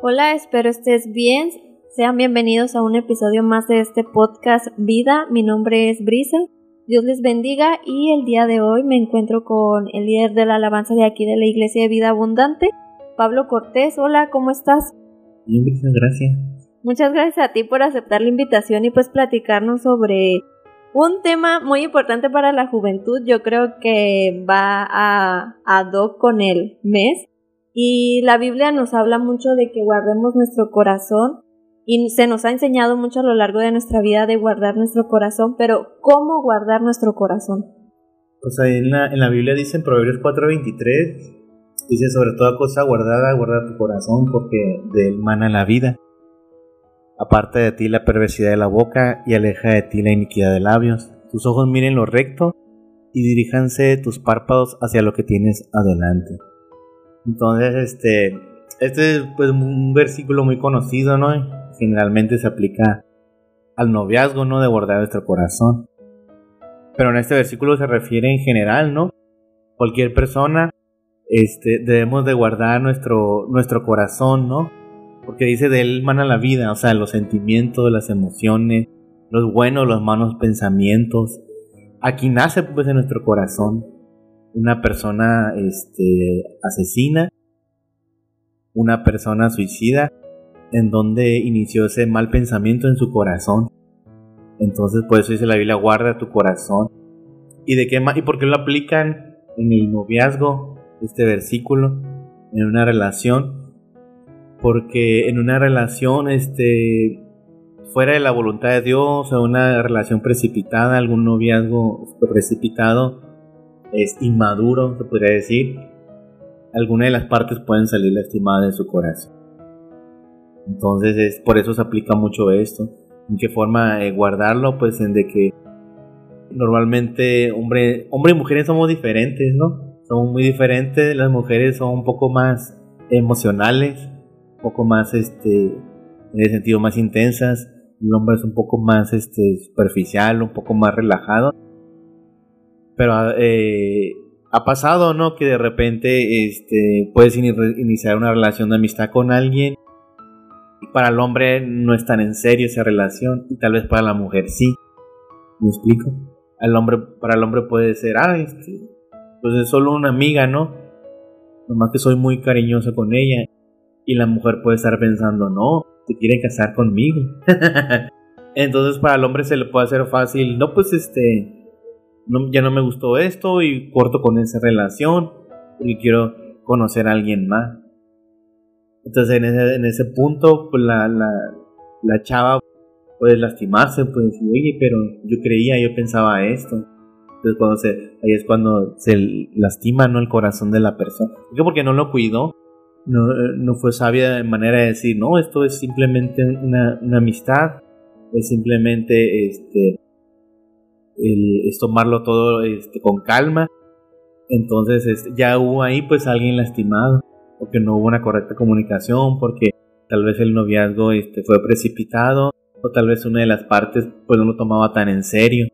Hola, espero estés bien. Sean bienvenidos a un episodio más de este podcast Vida. Mi nombre es Brisa. Dios les bendiga y el día de hoy me encuentro con el líder de la alabanza de aquí de la Iglesia de Vida Abundante, Pablo Cortés. Hola, ¿cómo estás? Bien, Brisa, gracias. Muchas gracias a ti por aceptar la invitación y pues platicarnos sobre un tema muy importante para la juventud. Yo creo que va a ad hoc con el mes y la Biblia nos habla mucho de que guardemos nuestro corazón y se nos ha enseñado mucho a lo largo de nuestra vida de guardar nuestro corazón, pero ¿cómo guardar nuestro corazón? Pues ahí en la, en la Biblia dice en Proverbios 4:23, dice sobre toda cosa guardada, guarda tu corazón porque de él mana la vida. Aparta de ti la perversidad de la boca y aleja de ti la iniquidad de labios. Tus ojos miren lo recto y diríjanse tus párpados hacia lo que tienes adelante. Entonces, este, este es pues, un versículo muy conocido, ¿no? Generalmente se aplica al noviazgo, ¿no? De guardar nuestro corazón. Pero en este versículo se refiere en general, ¿no? Cualquier persona, este, debemos de guardar nuestro, nuestro corazón, ¿no? Porque dice de él mana la vida, o sea, los sentimientos, las emociones, los buenos, los malos pensamientos. Aquí nace pues en nuestro corazón una persona este, asesina, una persona suicida, en donde inició ese mal pensamiento en su corazón. Entonces, por eso dice la Biblia, guarda tu corazón. ¿Y de qué ¿Y por qué lo aplican en el noviazgo, este versículo, en una relación? Porque en una relación, este, fuera de la voluntad de Dios, o una relación precipitada, algún noviazgo precipitado, es inmaduro, se podría decir, alguna de las partes pueden salir lastimadas de su corazón. Entonces, es, por eso se aplica mucho esto. ¿En qué forma guardarlo? Pues en de que normalmente hombre, hombre y mujeres somos diferentes, ¿no? Somos muy diferentes, las mujeres son un poco más emocionales, un poco más, este, en el sentido más intensas, el hombre es un poco más, este, superficial, un poco más relajado pero eh, ha pasado, ¿no? Que de repente este, puedes iniciar una relación de amistad con alguien y para el hombre no es tan en serio esa relación y tal vez para la mujer sí. ¿Me explico? Al hombre, para el hombre puede ser, ah, este, pues es solo una amiga, ¿no? Nomás que soy muy cariñoso con ella. Y la mujer puede estar pensando, no, te quiere casar conmigo. Entonces para el hombre se le puede hacer fácil, no, pues este, ya no me gustó esto y corto con esa relación y quiero conocer a alguien más. Entonces en ese, en ese punto pues la, la, la chava puede lastimarse, puede decir, oye, pero yo creía, yo pensaba esto. Entonces cuando se, ahí es cuando se lastima ¿no? el corazón de la persona. ¿Por qué? Porque no lo cuidó. No, no fue sabia de manera de decir, no, esto es simplemente una amistad. Es simplemente este, es tomarlo todo este, con calma. Entonces este, ya hubo ahí pues alguien lastimado, porque no hubo una correcta comunicación, porque tal vez el noviazgo este, fue precipitado, o tal vez una de las partes pues no lo tomaba tan en serio,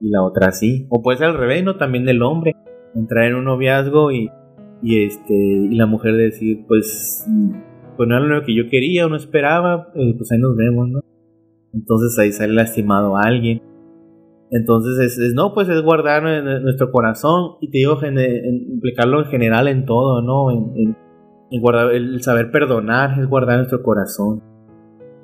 y la otra sí. O puede ser al revés, ¿no? También del hombre, entrar en un noviazgo y, y, este, y la mujer decir pues, pues no era lo que yo quería o no esperaba, eh, pues ahí nos vemos, ¿no? Entonces ahí sale lastimado alguien. Entonces, es, no, pues es guardar nuestro corazón y te digo, implicarlo en general en todo, ¿no? En, guardar, el saber perdonar es guardar nuestro corazón.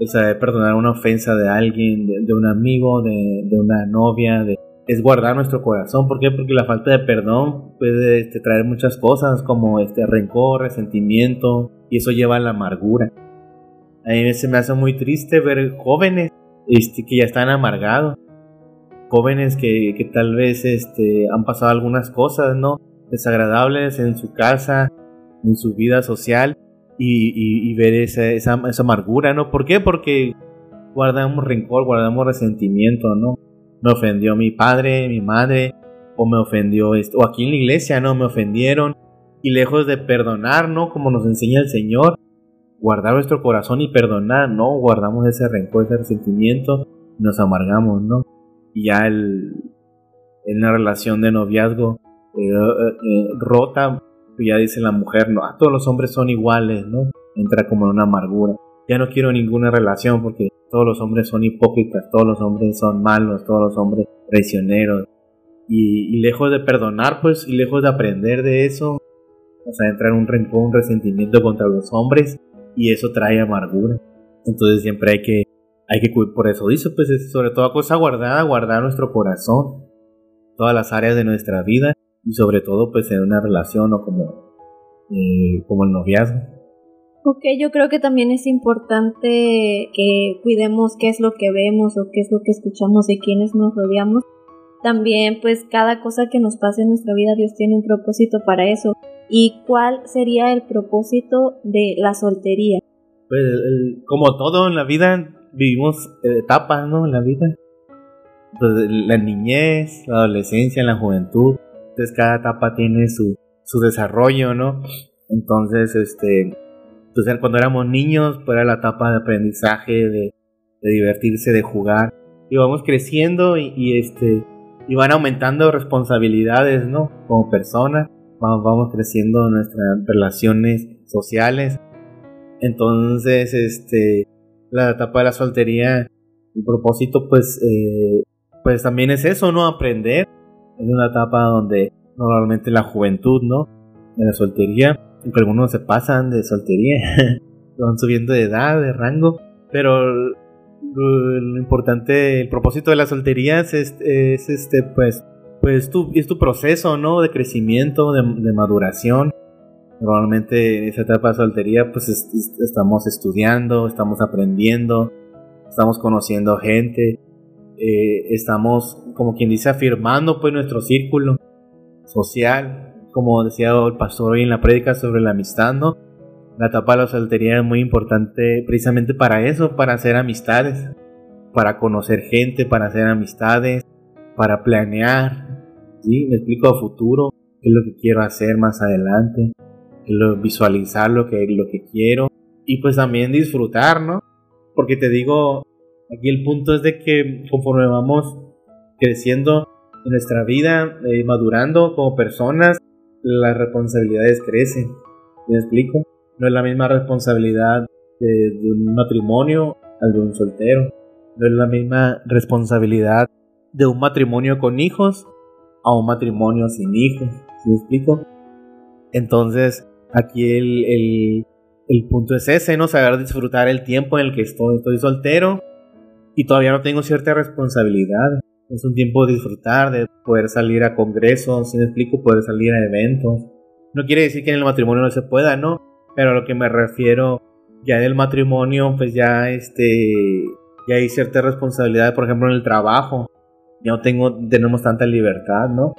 El saber perdonar una ofensa de alguien, de, un amigo, de, una novia, es guardar nuestro corazón. ¿Por qué? Porque la falta de perdón puede este, traer muchas cosas como este rencor, resentimiento, y eso lleva a la amargura. A mí se me hace muy triste ver jóvenes este, que ya están amargados jóvenes que, tal vez este, han pasado algunas cosas, ¿no? Desagradables en su casa, en su vida social y, y, ver esa, esa, esa, amargura, ¿no? ¿Por qué? Porque guardamos rencor, guardamos resentimiento, ¿no? Me ofendió mi padre, mi madre, o me ofendió esto, o aquí en la iglesia, ¿no? Me ofendieron y lejos de perdonar, ¿no? Como nos enseña el Señor, guardar nuestro corazón y perdonar, ¿no? Guardamos ese rencor, ese resentimiento, y nos amargamos, ¿no? Y ya el, en una relación de noviazgo eh, eh, rota, ya dice la mujer, no, todos los hombres son iguales, ¿no? Entra como en una amargura. Ya no quiero ninguna relación porque todos los hombres son hipócritas, todos los hombres son malos, todos los hombres traicioneros. Y, lejos de perdonar, pues, y lejos de aprender de eso, o sea, entra en un rencor, un resentimiento contra los hombres, y eso trae amargura. Entonces siempre hay que, hay que, por eso dice, pues, sobre toda cosa guardada, guardar nuestro corazón, todas las áreas de nuestra vida, y sobre todo, pues, en una relación o como, eh, como el noviazgo. Ok, yo creo que también es importante que cuidemos qué es lo que vemos o qué es lo que escuchamos y quiénes nos rodeamos. También, pues, cada cosa que nos pase en nuestra vida, Dios tiene un propósito para eso. ¿Y cuál sería el propósito de la soltería? Pues, como todo en la vida, vivimos etapas, ¿no? En la vida. Pues la niñez, la adolescencia, la juventud. Entonces, cada etapa tiene su, su desarrollo, ¿no? Entonces, este, entonces cuando éramos niños, pues era la etapa de aprendizaje, de, de divertirse, de jugar. Y vamos creciendo y, y, este, y van aumentando responsabilidades, ¿no? Como personas vamos, creciendo nuestras relaciones sociales. Entonces, este, la etapa de la soltería, el propósito, pues, eh, pues también es eso, ¿no? Aprender. Es una etapa donde normalmente la juventud, ¿no? En la soltería, aunque algunos se pasan de soltería, van subiendo de edad, de rango, pero lo, importante, el propósito de la soltería es, es este, pues, pues tu, es tu proceso, ¿no? De crecimiento, de, maduración. Normalmente en esa etapa de soltería, pues estamos estudiando, estamos aprendiendo, estamos conociendo gente, eh, estamos, como quien dice, afirmando pues nuestro círculo social, como decía el pastor hoy en la prédica sobre la amistad, ¿no? La etapa de la soltería es muy importante precisamente para eso, para hacer amistades, para conocer gente, para hacer amistades, para planear, ¿sí? Me explico a futuro, qué es lo que quiero hacer más adelante, visualizar lo que, lo que quiero y pues también disfrutar, ¿no? Porque te digo, aquí el punto es de que conforme vamos creciendo en nuestra vida, eh, madurando como personas, las responsabilidades crecen. ¿Me explico? No es la misma responsabilidad de, de un matrimonio al de un soltero. No es la misma responsabilidad de un matrimonio con hijos a un matrimonio sin hijos. ¿Sí me explico? Entonces, aquí el, el, punto es ese, ¿no? Saber disfrutar el tiempo en el que estoy, estoy soltero y todavía no tengo cierta responsabilidad. Es un tiempo de disfrutar, de poder salir a congresos, si me explico, poder salir a eventos. No quiere decir que en el matrimonio no se pueda, ¿no? Pero a lo que me refiero, ya en el matrimonio, pues ya este, ya hay cierta responsabilidad, por ejemplo, en el trabajo ya no tengo, tenemos tanta libertad, ¿no?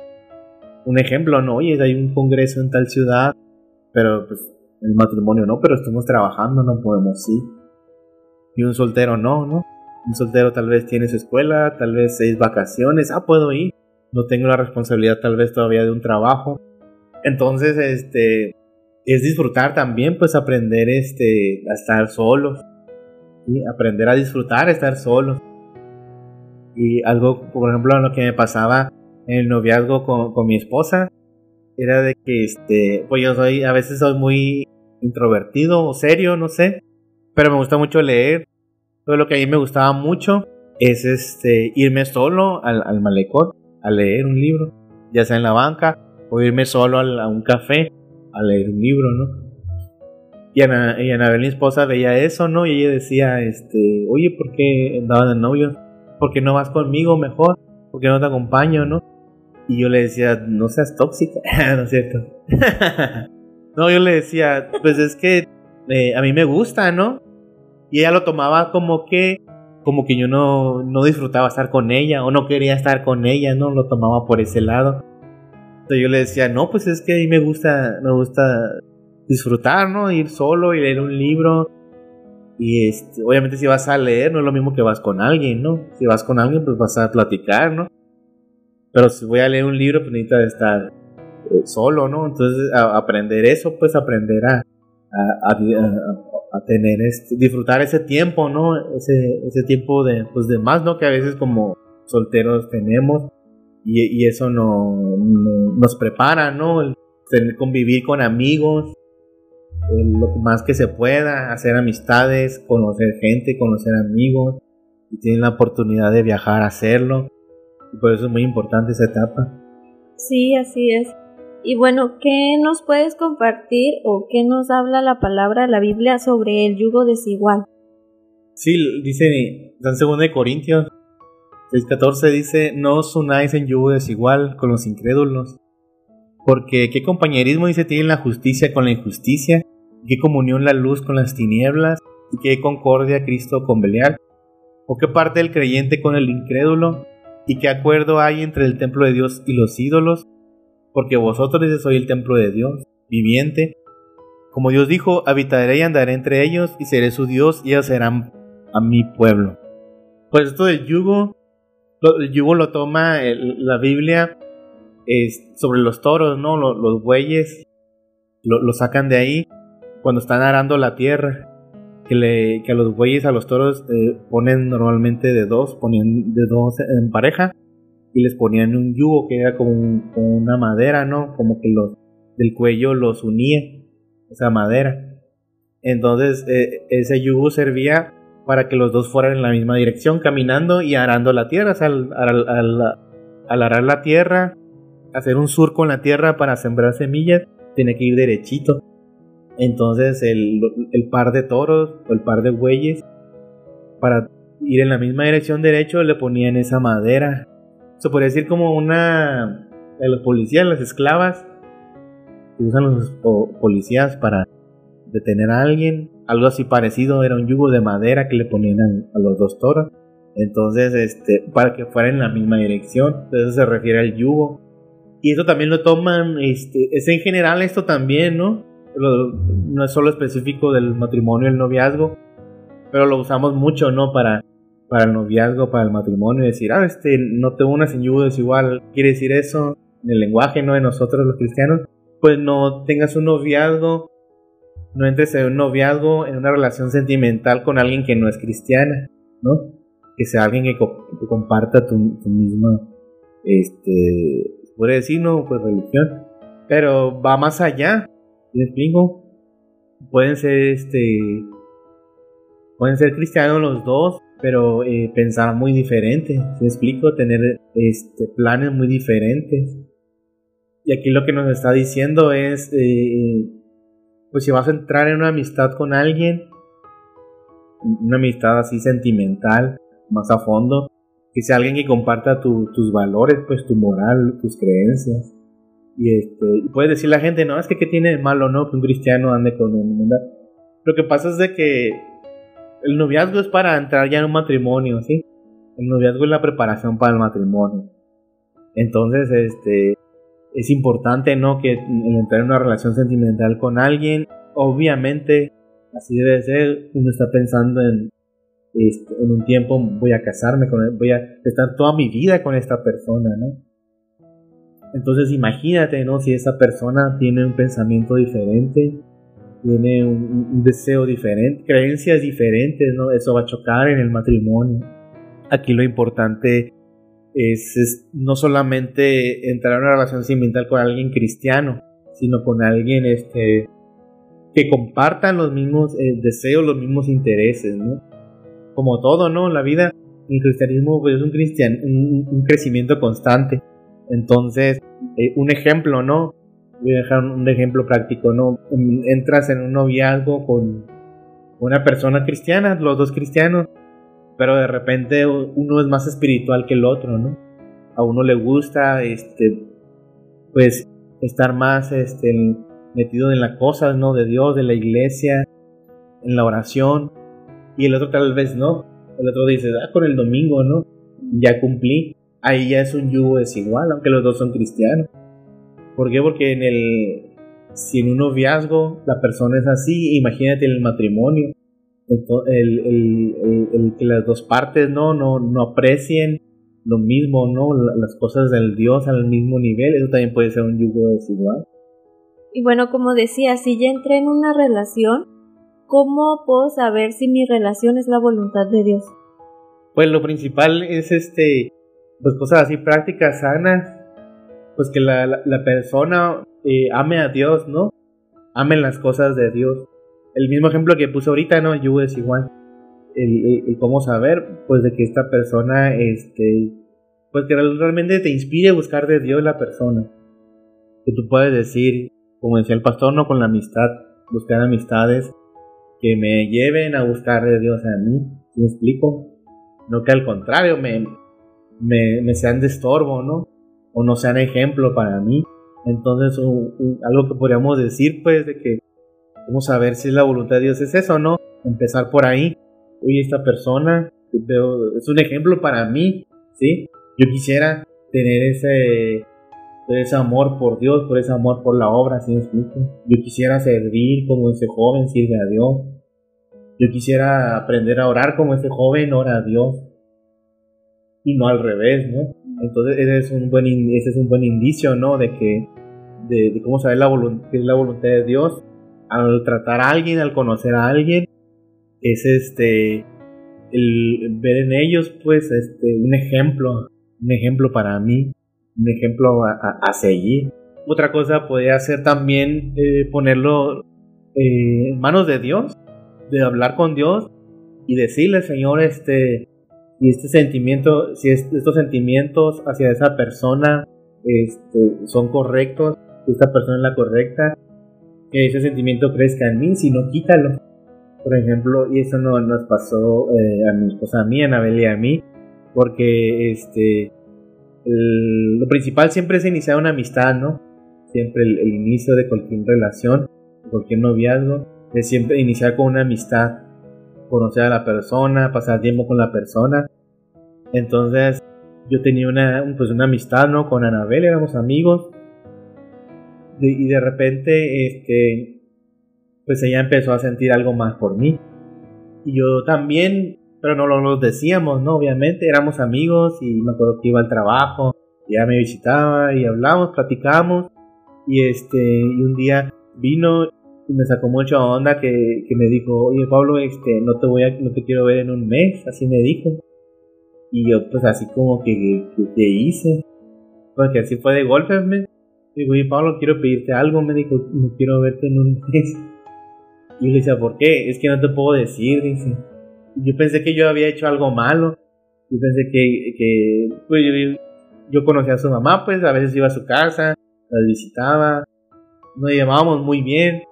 Un ejemplo, ¿no? Oye, hay un congreso en tal ciudad, pero pues el matrimonio no, pero estamos trabajando, no podemos ir. Y un soltero no, ¿no? Un soltero tal vez tiene su escuela, tal vez seis vacaciones, ah, puedo ir. No tengo la responsabilidad tal vez todavía de un trabajo. Entonces, este, es disfrutar también, pues aprender este, a estar solos. ¿sí? Aprender a disfrutar, estar solos. Y algo, por ejemplo, lo que me pasaba en el noviazgo con, mi esposa era de que, este, pues yo soy, a veces soy muy introvertido o serio, no sé, pero me gusta mucho leer. Todo lo que a mí me gustaba mucho es este, irme solo al, al malecón a leer un libro, ya sea en la banca o irme solo a, un café a leer un libro, ¿no? Y Ana, y Anabel, mi esposa, veía eso, ¿no? Y ella decía, este, oye, ¿por qué andaban de novio? ¿por qué no vas conmigo mejor? ¿Por qué no te acompaño, no? Y yo le decía, no seas tóxica, ¿no es cierto? no, yo le decía, pues es que eh, a mí me gusta, ¿no? Y ella lo tomaba como que, como que yo no, no disfrutaba estar con ella o no quería estar con ella, ¿no? Lo tomaba por ese lado. Entonces yo le decía, no, pues es que a mí me gusta, me gusta disfrutar, ¿no? Ir solo y leer un libro y este, obviamente si vas a leer no es lo mismo que vas con alguien, ¿no? Si vas con alguien pues vas a platicar, ¿no? Pero si voy a leer un libro pues necesito estar eh, solo, ¿no? Entonces aprender eso, pues aprender a, a, tener este, disfrutar ese tiempo, ¿no? Ese, ese tiempo de, pues de más, ¿no? Que a veces como solteros tenemos y, y eso no, nos prepara, ¿no? convivir con amigos, lo más que se pueda, hacer amistades, conocer gente, conocer amigos, y tienen la oportunidad de viajar hacerlo. Y por eso es muy importante esa etapa. Sí, así es. Y bueno, ¿qué nos puedes compartir o qué nos habla la palabra de la Biblia sobre el yugo desigual? Sí, dice en 2 de Corintios 6:14 dice, no os unáis en yugo desigual con los incrédulos, porque qué compañerismo dice tiene la justicia con la injusticia, qué comunión la luz con las tinieblas, y qué concordia Cristo con Belial, o qué parte del creyente con el incrédulo, y qué acuerdo hay entre el templo de Dios y los ídolos, porque vosotros sois el templo de Dios, viviente. Como Dios dijo, habitaré y andaré entre ellos, y seré su Dios, y ellos serán a mi pueblo. Pues esto del yugo, el yugo lo toma la Biblia sobre los toros, ¿no? Los, bueyes lo, sacan de ahí cuando están arando la tierra. Que, le, que a los bueyes, a los toros, eh, ponen normalmente de dos, ponían de dos en pareja y les ponían un yugo que era como, una madera, ¿no? Como que los del cuello los unía, esa madera. Entonces eh, ese yugo servía para que los dos fueran en la misma dirección, caminando y arando la tierra. O sea, al, arar la tierra, hacer un surco en la tierra para sembrar semillas, tiene que ir derechito. Entonces el, par de toros o el par de bueyes, para ir en la misma dirección derecho, le ponían esa madera se podría decir como una de los policías, las esclavas, que usan los policías para detener a alguien. Algo así parecido, era un yugo de madera que le ponían a, los dos toros. Entonces, este, para que fuera en la misma dirección. Eso se refiere al yugo. Y eso también lo toman, este, es en general esto también, ¿no? No es solo específico del matrimonio y el noviazgo, pero lo usamos mucho, ¿no? Para para el noviazgo, para el matrimonio, y decir, ah, este, no te unas en yugo desigual, quiere decir eso en el lenguaje, ¿no? De nosotros los cristianos, pues no tengas un noviazgo, no entres en un noviazgo, en una relación sentimental con alguien que no es cristiana, ¿no? Que sea alguien que, comparta tu, misma, este, puede decir, ¿no? Pues religión, pero va más allá, ¿me explico? Pueden ser, este, pueden ser cristianos los dos, pero eh, pensar muy diferente. ¿Me explico? Tener este, planes muy diferentes. Y aquí lo que nos está diciendo es, eh, pues si vas a entrar en una amistad con alguien, una amistad así sentimental, más a fondo, que sea alguien que comparta tus valores, pues tu moral, tus creencias. Y, este, puedes decir la gente, no, es que qué tiene de malo, ¿no? Que un cristiano ande con un... Lo que pasa es de que el noviazgo es para entrar ya en un matrimonio, ¿sí? El noviazgo es la preparación para el matrimonio. Entonces, este, es importante, ¿no? Que entrar en una relación sentimental con alguien, obviamente, así debe ser, uno está pensando en, este, en un tiempo voy a casarme con voy a estar toda mi vida con esta persona, ¿no? Entonces imagínate, ¿no? Si esa persona tiene un pensamiento diferente, tiene un, deseo diferente, creencias diferentes, ¿no? Eso va a chocar en el matrimonio. Aquí lo importante es, no solamente entrar en una relación sentimental con alguien cristiano, sino con alguien este, que compartan los mismos eh, deseos, los mismos intereses, ¿no? Como todo, ¿no? La vida, el cristianismo pues, es un, cristian, un, crecimiento constante. Entonces, eh, un ejemplo, ¿no? voy a dejar un ejemplo práctico, ¿no? Entras en un noviazgo con una persona cristiana, los dos cristianos, pero de repente uno es más espiritual que el otro, ¿no? A uno le gusta, este, pues, estar más, este, metido en las cosas, ¿no? De Dios, de la iglesia, en la oración, y el otro tal vez no. El otro dice, ah, con el domingo, ¿no? Ya cumplí. Ahí ya es un yugo desigual, aunque los dos son cristianos. ¿Por qué? Porque en el, si en un noviazgo la persona es así, imagínate en el matrimonio, el, el, que las dos partes no, no, no aprecien lo mismo, ¿no? Las cosas del Dios al mismo nivel, eso también puede ser un yugo desigual. Y bueno, como decía, si ya entré en una relación, ¿cómo puedo saber si mi relación es la voluntad de Dios? Pues lo principal es este, pues cosas así prácticas, sanas, pues que la, la, persona eh, ame a Dios, ¿no? Ame las cosas de Dios. El mismo ejemplo que puse ahorita, ¿no? Yo es igual. El, cómo saber, pues, de que esta persona, este, pues, que realmente te inspire a buscar de Dios la persona. Que tú puedes decir, como decía el pastor, no con la amistad, buscar amistades que me lleven a buscar de Dios a mí. ¿Me explico? No que al contrario me, me, sean de estorbo, ¿no? O no sean ejemplo para mí. Entonces, algo que podríamos decir, pues, de que vamos a ver si la voluntad de Dios es eso, ¿no? Empezar por ahí. Oye, esta persona es un ejemplo para mí, ¿sí? Yo quisiera tener ese, ese amor por Dios, por ese amor por la obra, ¿sí me? Yo quisiera servir como ese joven sirve a Dios. Yo quisiera aprender a orar como ese joven ora a Dios y no al revés, ¿no? Entonces ese es un buen, ese es un buen indicio, ¿no? De que, de, cómo saber la voluntad, la voluntad de Dios al tratar a alguien, al conocer a alguien, es este, el ver en ellos, pues, este, un ejemplo, un ejemplo para mí, un ejemplo a, seguir. Otra cosa podría ser también eh, ponerlo eh, en manos de Dios, de hablar con Dios y decirle, Señor, este, y este sentimiento, si estos sentimientos hacia esa persona este, son correctos, si esta persona es la correcta, que ese sentimiento crezca en mí, si no, quítalo. Por ejemplo, y eso no nos pasó eh, a mi esposa, a mí, a Anabel y a mí, porque este, lo principal siempre es iniciar una amistad, ¿no? Siempre el, inicio de cualquier relación, cualquier noviazgo, es siempre iniciar con una amistad conocer a la persona, pasar tiempo con la persona. Entonces yo tenía una, pues una amistad ¿no? con Anabel, éramos amigos. y de repente, este, pues ella empezó a sentir algo más por mí. Y yo también, pero no lo, decíamos, ¿no? Obviamente, éramos amigos y me acuerdo que iba al trabajo, ya me visitaba y hablamos, platicamos. Y este, y un día vino me sacó mucha onda que, me dijo, oye Pablo, este, no te voy a, no te quiero ver en un mes, así me dijo. Y yo pues así como que, que, hice, porque así fue de golpe, me dijo, oye Pablo, quiero pedirte algo, me dijo, no quiero verte en un mes. Y yo le decía, ¿por qué? Es que no te puedo decir, dice. Yo pensé que yo había hecho algo malo. Yo pensé que, que pues, yo, yo conocía a su mamá, pues a veces iba a su casa, la visitaba, nos llevábamos muy bien.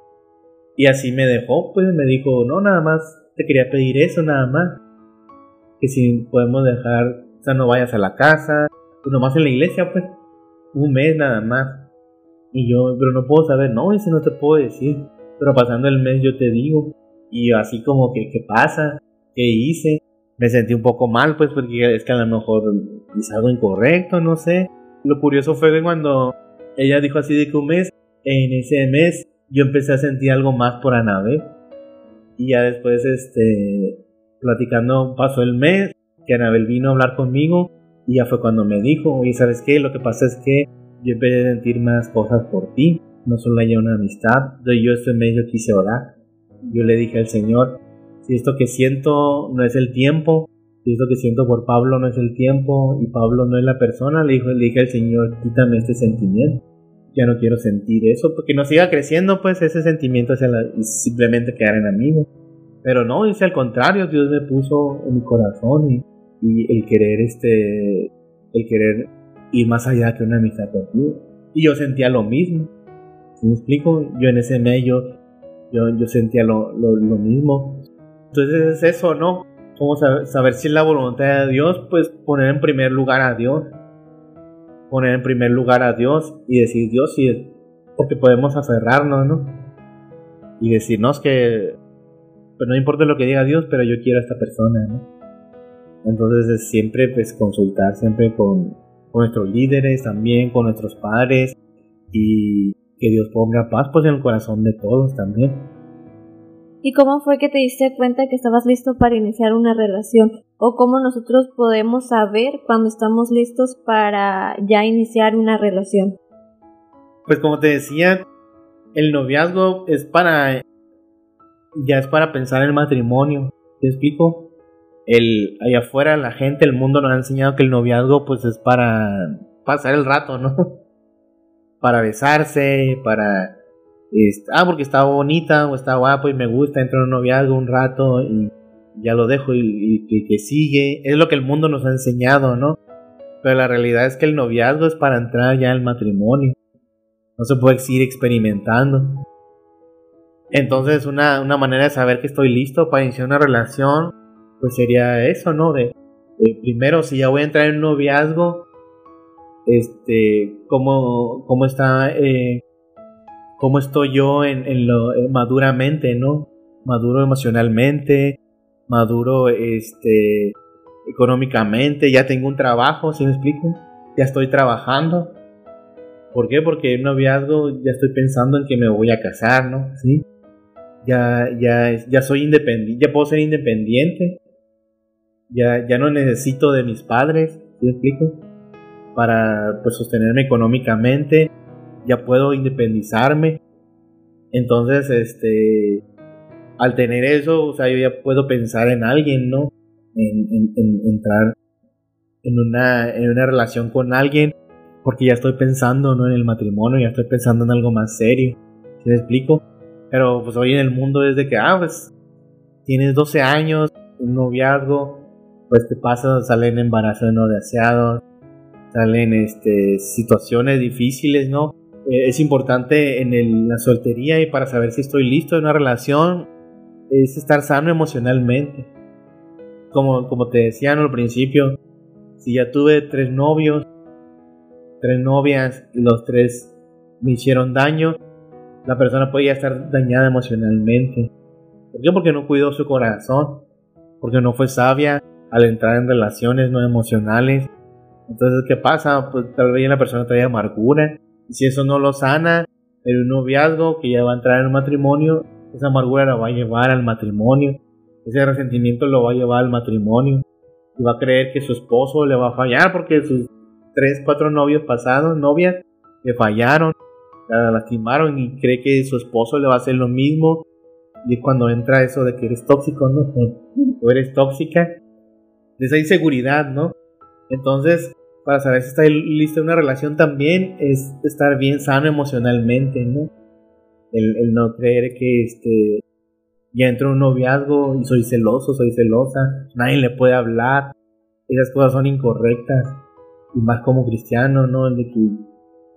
Y así me dejó, pues me dijo, no, nada más te quería pedir eso, nada más. Que si podemos dejar, o sea, no vayas a la casa, pues nomás en la iglesia, pues, un mes nada más. Y yo, pero no puedo saber, no, ese no te puedo decir. Pero pasando el mes yo te digo. Y así como que, ¿qué pasa? ¿Qué hice? Me sentí un poco mal, pues, porque es que a lo mejor hice algo incorrecto, no sé. Lo curioso fue que cuando ella dijo así de que un mes, en ese mes yo empecé a sentir algo más por Anabel. Y ya después, este, platicando, pasó el mes, que Anabel vino a hablar conmigo. Y ya fue cuando me dijo, oye, ¿sabes qué? Lo que pasa es que yo empecé a sentir más cosas por ti. No solo hay una amistad. Yo este medio quise orar. Yo le dije al Señor, si esto que siento no es el tiempo, si esto que siento por Pablo no es el tiempo y Pablo no es la persona, le, dijo, le dije al Señor, quítame este sentimiento ya no quiero sentir eso, porque no siga creciendo pues ese sentimiento hacia la, simplemente quedar en amigos. Pero no, dice al contrario, Dios me puso en mi corazón y, el querer este, el querer ir más allá que una amistad contigo. Y yo sentía lo mismo. ¿Me explico? Yo en ese medio, yo, yo sentía lo, mismo. Entonces es eso, ¿no? Como saber, saber si es la voluntad de Dios, pues poner en primer lugar a Dios poner en primer lugar a Dios y decir Dios sí, porque podemos aferrarnos, ¿no? Y decirnos que pues no importa lo que diga Dios, pero yo quiero a esta persona, ¿no? Entonces es siempre pues consultar siempre con, con nuestros líderes, también con nuestros padres y que Dios ponga paz pues en el corazón de todos también. ¿Y cómo fue que te diste cuenta que estabas listo para iniciar una relación? ¿O cómo nosotros podemos saber cuando estamos listos para ya iniciar una relación? Pues como te decía, el noviazgo es para... ya es para pensar en el matrimonio. ¿Te explico? El, allá afuera la gente, el mundo nos ha enseñado que el noviazgo pues es para pasar el rato, ¿no? para besarse, para... Ah, porque está bonita o está guapo y me gusta, entro en un noviazgo un rato y ya lo dejo y, que sigue. Es lo que el mundo nos ha enseñado, ¿no? Pero la realidad es que el noviazgo es para entrar ya al matrimonio. No se puede seguir experimentando. Entonces, una, una manera de saber que estoy listo para iniciar una relación, pues sería eso, ¿no? De, primero, si ya voy a entrar en un noviazgo, este, cómo, cómo está, eh, cómo estoy yo en, lo eh, maduramente, ¿no? Maduro emocionalmente, maduro, este, económicamente, ya tengo un trabajo, ¿sí me explico? Ya estoy trabajando. ¿Por qué? Porque en noviazgo ya estoy pensando en que me voy a casar, ¿no? ¿Sí? Ya, ya, ya soy independiente, ya puedo ser independiente. Ya, ya no necesito de mis padres, ¿sí me explico? Para pues, sostenerme económicamente. Ya puedo independizarme. Entonces, este, al tener eso, o sea, yo ya puedo pensar en alguien, ¿no? en, entrar en una, en una relación con alguien porque ya estoy pensando ¿no? en el matrimonio, ya estoy pensando en algo más serio. ¿Sí me explico? Pero pues hoy en el mundo es de que, ah, pues tienes 12 años, un noviazgo, pues te pasa, salen embarazos no deseados, salen este, situaciones difíciles, ¿no? Eh, es importante en la soltería y para saber si estoy listo en una relación es estar sano emocionalmente como, como te decía al principio, si ya tuve tres novios, tres novias y los tres me hicieron daño, la persona ya estar dañada emocionalmente. ¿Por qué? Porque no cuidó su corazón, porque no fue sabia al entrar en relaciones no emocionales. Entonces, ¿qué pasa? Pues tal vez la persona trae amargura. Y si eso no lo sana en un noviazgo que ya va a entrar en un matrimonio, esa amargura la va a llevar al matrimonio ese resentimiento lo va a llevar al matrimonio y va a creer que su esposo le va a fallar porque sus tres, cuatro novios pasados, novias, le fallaron, la lastimaron y cree que su esposo le va a hacer lo mismo. Y cuando entra eso de que eres tóxico, ¿no? O eres tóxica, de esa inseguridad, ¿no? Entonces, para saber si está lista una relación también es estar bien sano emocionalmente, ¿no? El, el no creer que este ya entro en un noviazgo y soy celoso, soy celosa, nadie le puede hablar, esas cosas son incorrectas, y más como cristiano, ¿no? El de que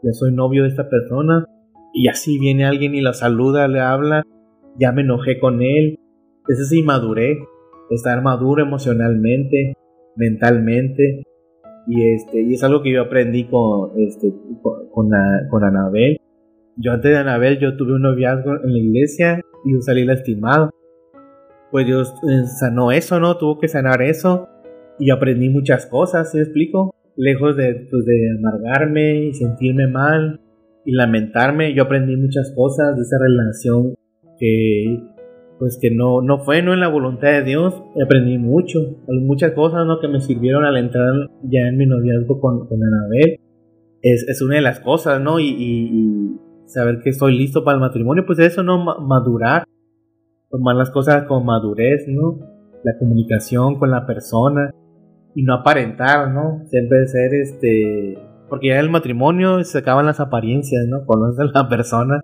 ya soy novio de esta persona, y así viene alguien y la saluda, le habla, ya me enojé con él, esa es inmadurez, estar maduro emocionalmente, mentalmente, y este, y es algo que yo aprendí con, este, con, con Anabel, yo antes de Anabel yo tuve un noviazgo en la iglesia y yo salí lastimado. Pues Dios eh, sanó eso, ¿no? Tuvo que sanar eso y aprendí muchas cosas, ¿sí explico? Lejos de, pues, de amargarme y sentirme mal y lamentarme, yo aprendí muchas cosas de esa relación que pues que no, no fue no en la voluntad de Dios, aprendí mucho, muchas cosas ¿no? que me sirvieron al entrar ya en mi noviazgo con, con Anabel. Es, es, una de las cosas, ¿no? y, saber que estoy listo para el matrimonio, pues eso no madurar, tomar las cosas con madurez, ¿no? La comunicación con la persona y no aparentar, ¿no? Siempre ser este, porque ya en el matrimonio se acaban las apariencias, ¿no? Conoces a la persona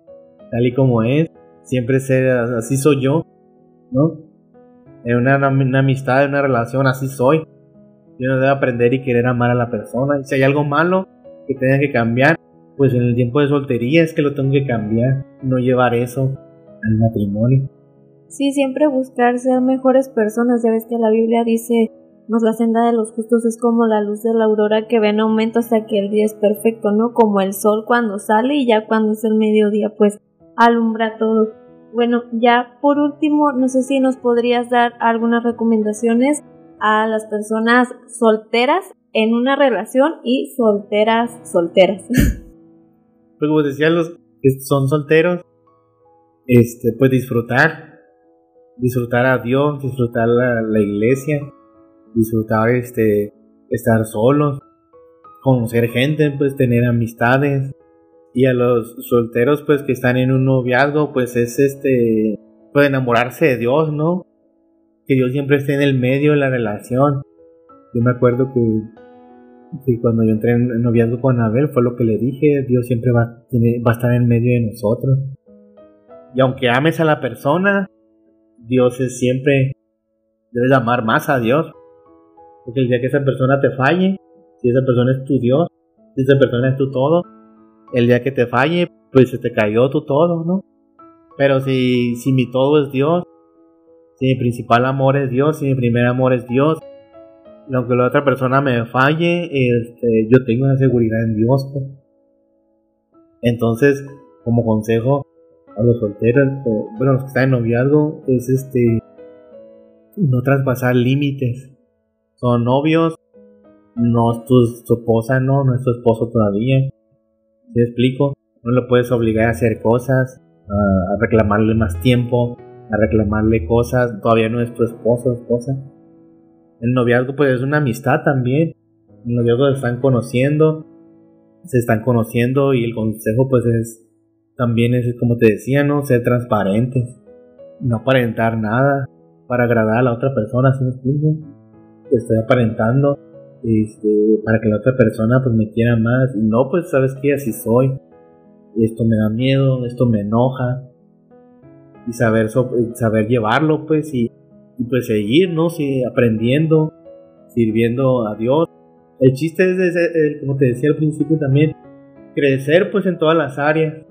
tal y como es, siempre ser así soy yo, ¿no? En una, una amistad, en una relación, así soy. Yo no debo aprender y querer amar a la persona. Y si hay algo malo que tenga que cambiar, pues en el tiempo de soltería es que lo tengo que cambiar, no llevar eso al matrimonio. Sí, siempre buscar ser mejores personas. Ya ves que la Biblia dice, nos la senda de los justos es como la luz de la aurora que ve en aumento hasta que el día es perfecto, ¿no? Como el sol cuando sale y ya cuando es el mediodía, pues alumbra todo. Bueno, ya por último, no sé si nos podrías dar algunas recomendaciones a las personas solteras en una relación y solteras solteras. pues como decía, los que son solteros, este, pues disfrutar, disfrutar a Dios, disfrutar la, la iglesia, disfrutar este, estar solos, conocer gente, pues tener amistades. Y a los solteros, pues que están en un noviazgo, pues es este, pues enamorarse de Dios, ¿no? Que Dios siempre esté en el medio de la relación. Yo me acuerdo que Y cuando yo entré en noviazgo con Abel fue lo que le dije, Dios siempre va, va a estar en medio de nosotros. Y aunque ames a la persona, Dios es siempre, debes amar más a Dios. Porque el día que esa persona te falle, si esa persona es tu Dios, si esa persona es tu todo, el día que te falle, pues se te cayó tu todo, ¿no? Pero si, si mi todo es Dios, si mi principal amor es Dios, si mi primer amor es Dios, aunque la otra persona me falle, este, yo tengo la seguridad en Dios. Pues. Entonces, como consejo a los solteros, bueno, los que están en noviazgo, es este, no traspasar límites. Son novios, no es tu, esposa, no, no es tu esposo todavía. ¿Te explico? No le puedes obligar a hacer cosas, a, reclamarle más tiempo, a reclamarle cosas, todavía no es tu esposo, esposa. El noviazgo pues es una amistad también. El noviazgo se están conociendo, se están conociendo y el consejo pues es también es como te decía, ¿no? Ser transparentes, no aparentar nada para agradar a la otra persona, ¿sí me? Estoy aparentando este, para que la otra persona pues me quiera más. Y no, pues sabes que así soy. Esto me da miedo, esto me enoja. Y saber, saber llevarlo pues y, pues seguir, ¿no? Sí, aprendiendo, sirviendo a Dios. El chiste es, como te decía al principio también, crecer pues en todas las áreas.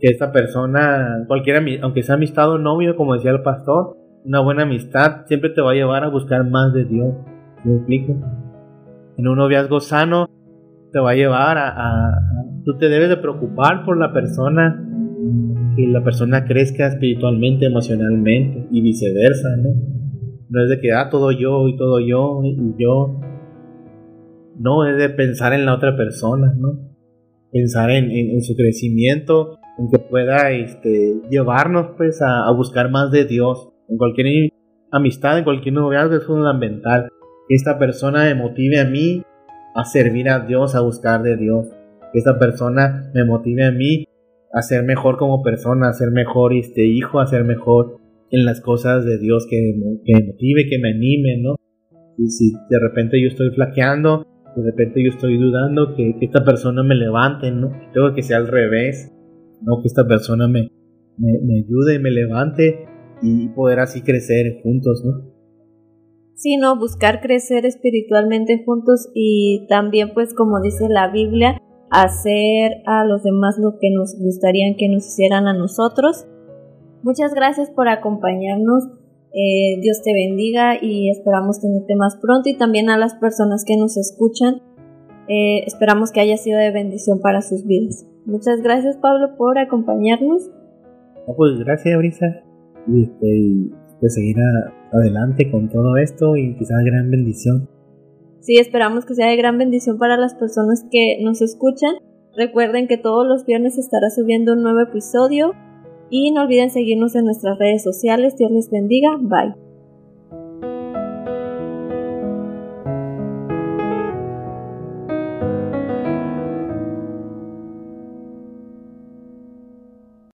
Que esta persona, cualquiera, aunque sea amistad o novio, como decía el pastor, una buena amistad siempre te va a llevar a buscar más de Dios. ¿Me explico? en un noviazgo sano te va a llevar a, tú te debes de preocupar por la persona que la persona crezca espiritualmente, emocionalmente y viceversa, ¿no? No es de que, ah, todo yo y todo yo y yo. No, es de pensar en la otra persona, ¿no? Pensar en, su crecimiento, en que pueda este, llevarnos pues a, buscar más de Dios. En cualquier amistad, en cualquier noviazgo es fundamental que esta persona me motive a mí a servir a Dios, a buscar de Dios. Que esta persona me motive a mí a ser mejor como persona, a ser mejor este hijo, a ser mejor en las cosas de Dios, que, me motive, que me anime, ¿no? Y si de repente yo estoy flaqueando, de repente yo estoy dudando, que, esta persona me levante, ¿no? Tengo que sea al revés, ¿no? Que esta persona me, me, me ayude, me levante y poder así crecer juntos, ¿no? sino buscar crecer espiritualmente juntos y también pues como dice la Biblia, hacer a los demás lo que nos gustaría que nos hicieran a nosotros. Muchas gracias por acompañarnos. Eh, Dios te bendiga y esperamos tenerte más pronto y también a las personas que nos escuchan. Eh, esperamos que haya sido de bendición para sus vidas. Muchas gracias Pablo por acompañarnos. pues gracias Brisa. Y, este, pues seguir adelante con todo esto y quizás gran bendición. Sí, esperamos que sea de gran bendición para las personas que nos escuchan. Recuerden que todos los viernes estará subiendo un nuevo episodio y no olviden seguirnos en nuestras redes sociales. Dios les bendiga. Bye.